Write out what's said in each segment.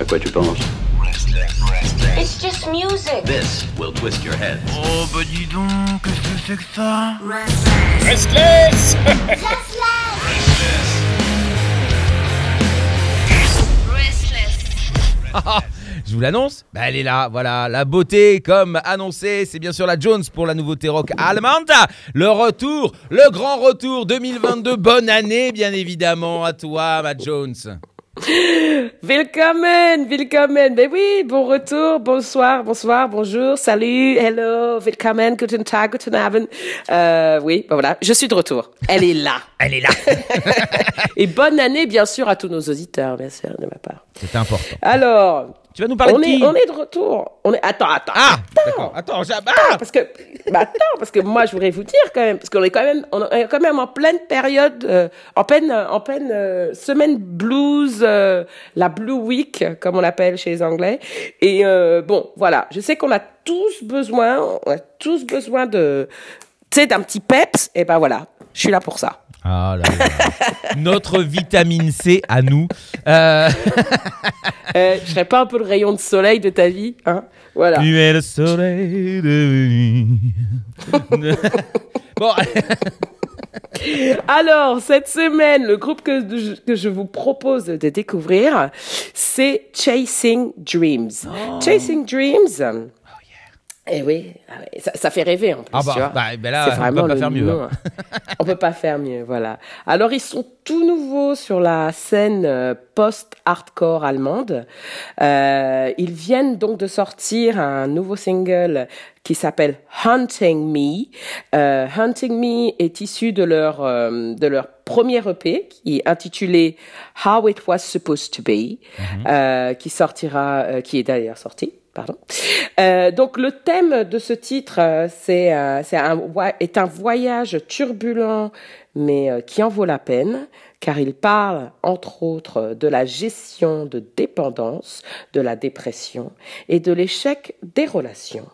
À quoi tu penses It's just music. This will twist your head. Oh bah dis donc, qu'est-ce que c'est que ça Restless Je vous l'annonce, bah elle est là, voilà, la beauté comme annoncé, c'est bien sûr la Jones pour la nouveauté rock allemande. Le retour, le grand retour 2022, bonne année bien évidemment à toi ma Jones. Willkommen, willkommen. Ben oui, bon retour, bonsoir, bonsoir, bonjour, salut, hello, willkommen, guten Tag, guten Abend. Euh, oui, ben voilà, je suis de retour. Elle est là. Elle est là. Et bonne année, bien sûr, à tous nos auditeurs, bien sûr, de ma part. C'est important. Alors, Tu vas nous parler on de qui est, on est de retour. On est, attends, attends. Ah. Attends, Attends, ah parce que, bah, attends, parce que moi, je voudrais vous dire quand même, parce qu'on est quand même, on est quand même en pleine période, euh, en pleine, en pleine euh, semaine blues, euh, la Blue Week, comme on l'appelle chez les Anglais. Et euh, bon, voilà, je sais qu'on a tous besoin, on a tous besoin de, tu sais, d'un petit peps. Et ben voilà, je suis là pour ça. Ah là là. Notre vitamine C à nous. Euh, Euh, je serais pas un peu le rayon de soleil de ta vie, hein Voilà. tu es le soleil de vie. bon, Alors, cette semaine, le groupe que je, que je vous propose de découvrir, c'est Chasing Dreams. Chasing Dreams. Eh oui, ah ça, ça fait rêver en plus. Ah bah, tu vois. bah, ben là, on peut pas faire mieux, hein. on peut pas faire mieux, voilà. Alors ils sont tout nouveaux sur la scène euh, post-hardcore allemande. Euh, ils viennent donc de sortir un nouveau single qui s'appelle Hunting Me. Euh, Hunting Me est issu de leur euh, de leur premier EP qui est intitulé How It Was Supposed to Be, euh, qui sortira, euh, qui est d'ailleurs sorti. Pardon. Euh, donc le thème de ce titre, euh, c'est euh, c'est un est un voyage turbulent, mais qui en vaut la peine, car il parle entre autres de la gestion de dépendance, de la dépression et de l'échec des relations.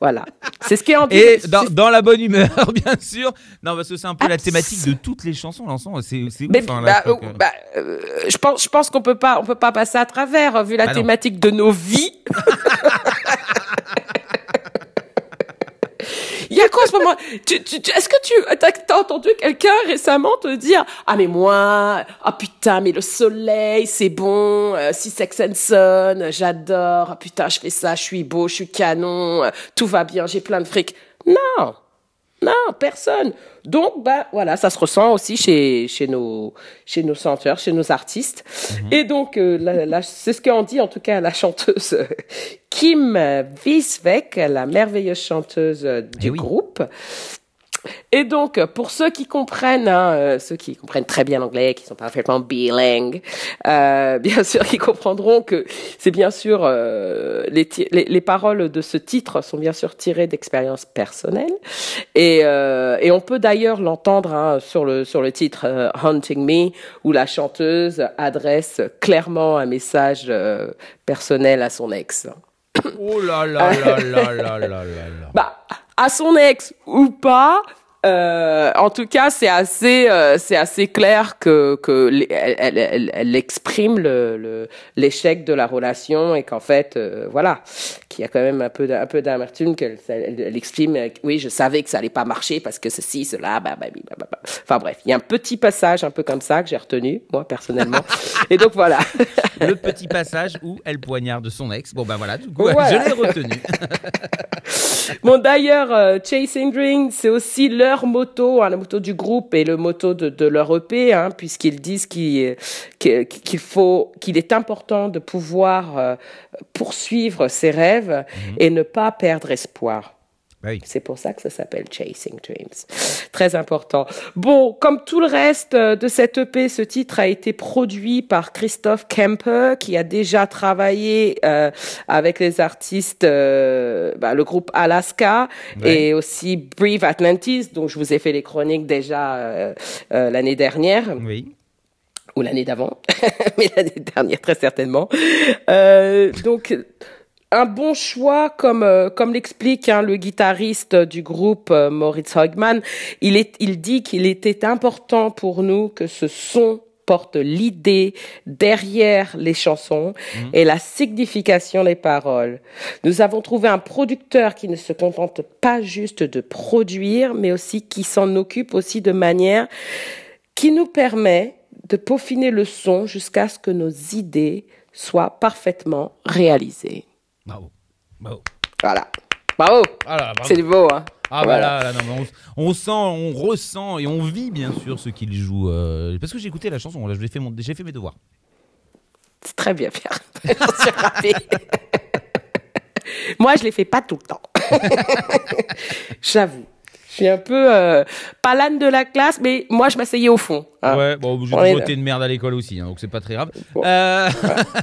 Voilà, c'est ce qui est en Et dans, dans la bonne humeur, bien sûr. Non, parce que c'est un peu la thématique de toutes les chansons. L'ensemble, c'est ouf. Mais, hein, là, bah, je euh, que- bah, euh, je pense, je pense qu'on peut pas, on peut pas passer à travers vu la Bah non. thématique de nos vies. A en ce moment? Tu, tu, tu- Est-ce que tu t'as entendu quelqu'un récemment te dire ah mais moi ah putain mais le soleil c'est bon euh, si Sex and Son j'adore ah putain je fais ça je suis beau je suis canon euh, tout va bien j'ai plein de fric non non, personne. Donc, bah, voilà, ça se ressent aussi chez, chez nos, chez nos chanteurs, chez nos artistes. Et donc, euh, c'est ce qu'en dit en tout cas la chanteuse Kim Wiesbeck, la merveilleuse chanteuse du Eh oui. groupe. Et donc, pour ceux qui comprennent, hein, euh, ceux qui comprennent très bien l'anglais, qui sont parfaitement bilingues, euh, bien sûr, qui comprendront que c'est bien sûr euh, les, les, les paroles de ce titre sont bien sûr tirées d'expériences personnelles, et, euh, et on peut d'ailleurs l'entendre hein, sur le sur le titre Hunting Me, où la chanteuse adresse clairement un message personnel à son ex. Oh là là là là là là là là. Bah, à son ex ou pas. euh, en tout cas, c'est assez, euh, c'est assez clair que que elle, elle, elle- elle exprime le le- l'échec de la relation et qu'en fait, euh, voilà, qu'il y a quand même un peu un peu d'amertume qu'elle elle, elle exprime. euh, oui, je savais que ça allait pas marcher parce que ceci, cela, bah, bah, bah, bah, bah, bah. Enfin bref, il y a un petit passage un peu comme ça que j'ai retenu moi personnellement. et donc voilà. Le petit passage où elle poignarde son ex. Bon, ben voilà, du coup, Voilà. je l'ai retenu. Bon, d'ailleurs, euh, Chasing Dreams, c'est aussi leur moto, hein, la moto du groupe et le moto de, de leur EP, hein, puisqu'ils disent qu'il qu'il faut, qu'il est important de pouvoir euh, poursuivre ses rêves et ne pas perdre espoir. Bah oui. C'est pour ça que ça s'appelle Chasing Dreams. Très important. Bon, comme tout le reste euh, de cette EP, ce titre a été produit par Christophe Kemper, qui a déjà travaillé euh, avec les artistes, euh, bah, le groupe Alaska et aussi Breathe Atlantis, dont je vous ai fait les chroniques déjà euh, euh, l'année dernière Oui. ou l'année d'avant, mais l'année dernière très certainement. Euh, donc un bon choix, comme euh, comme l'explique hein, le guitariste du groupe euh, Moritz Heugmann, il est il dit qu'il était important pour nous que ce son porte l'idée derrière les chansons et la signification des paroles. Nous avons trouvé un producteur qui ne se contente pas juste de produire, mais aussi qui s'en occupe aussi de manière qui nous permet de peaufiner le son jusqu'à ce que nos idées soient parfaitement réalisées. Bravo. Bravo. Voilà. Bravo. Ah. C'est du beau, hein. Ah bah Voilà. là, là, non, mais on, on sent, on ressent et on vit bien sûr ce qu'il joue. euh, parce que j'ai écouté la chanson, là, j'ai fait, mon- j'ai fait mes devoirs. C'est très bien, Pierre. J'en suis ravie. Moi, je les fais pas tout le temps. J'avoue. Suis un peu euh, pas l'âne de la classe, mais moi, je m'asseyais au fond. hein. Ouais, bon, j'ai toujours été une merde à l'école aussi, hein, donc c'est pas très grave. Bon. Euh,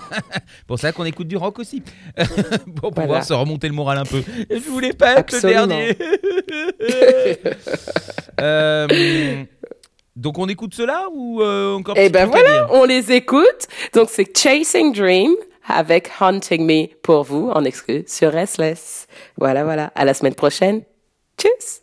pour ça qu'on écoute du rock aussi, pour pouvoir Voilà. se remonter le moral un peu. Je voulais pas être Absolument. le dernier. Euh, donc on écoute cela ou euh, encore petit ben voilà, on les écoute. Donc, c'est Chasing Dream avec Haunting Me pour vous en exclu sur Restless. Voilà, voilà. À la semaine prochaine. Tchuss!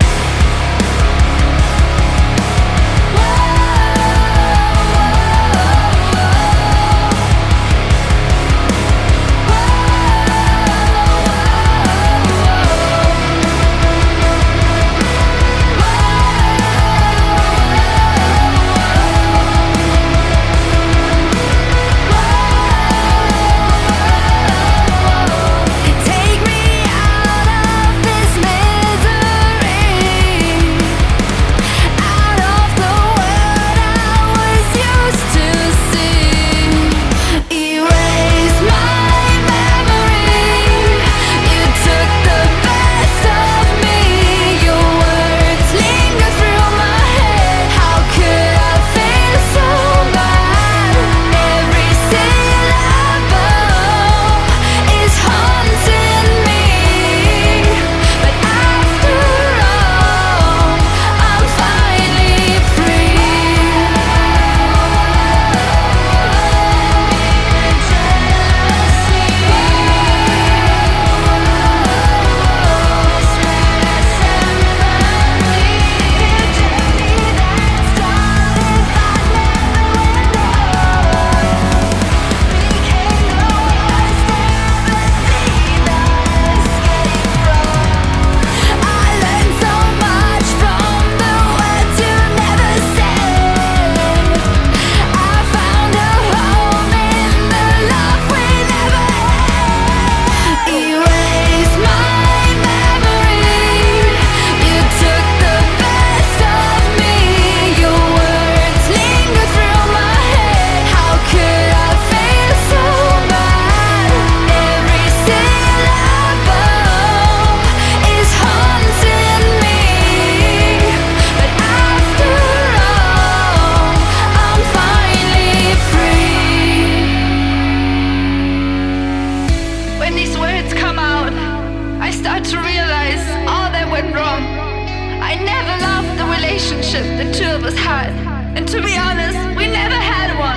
Relationship the two of us had, and to be honest, we never had one.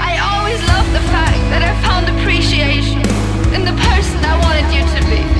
I always loved the fact that I found appreciation in the person I wanted you to be.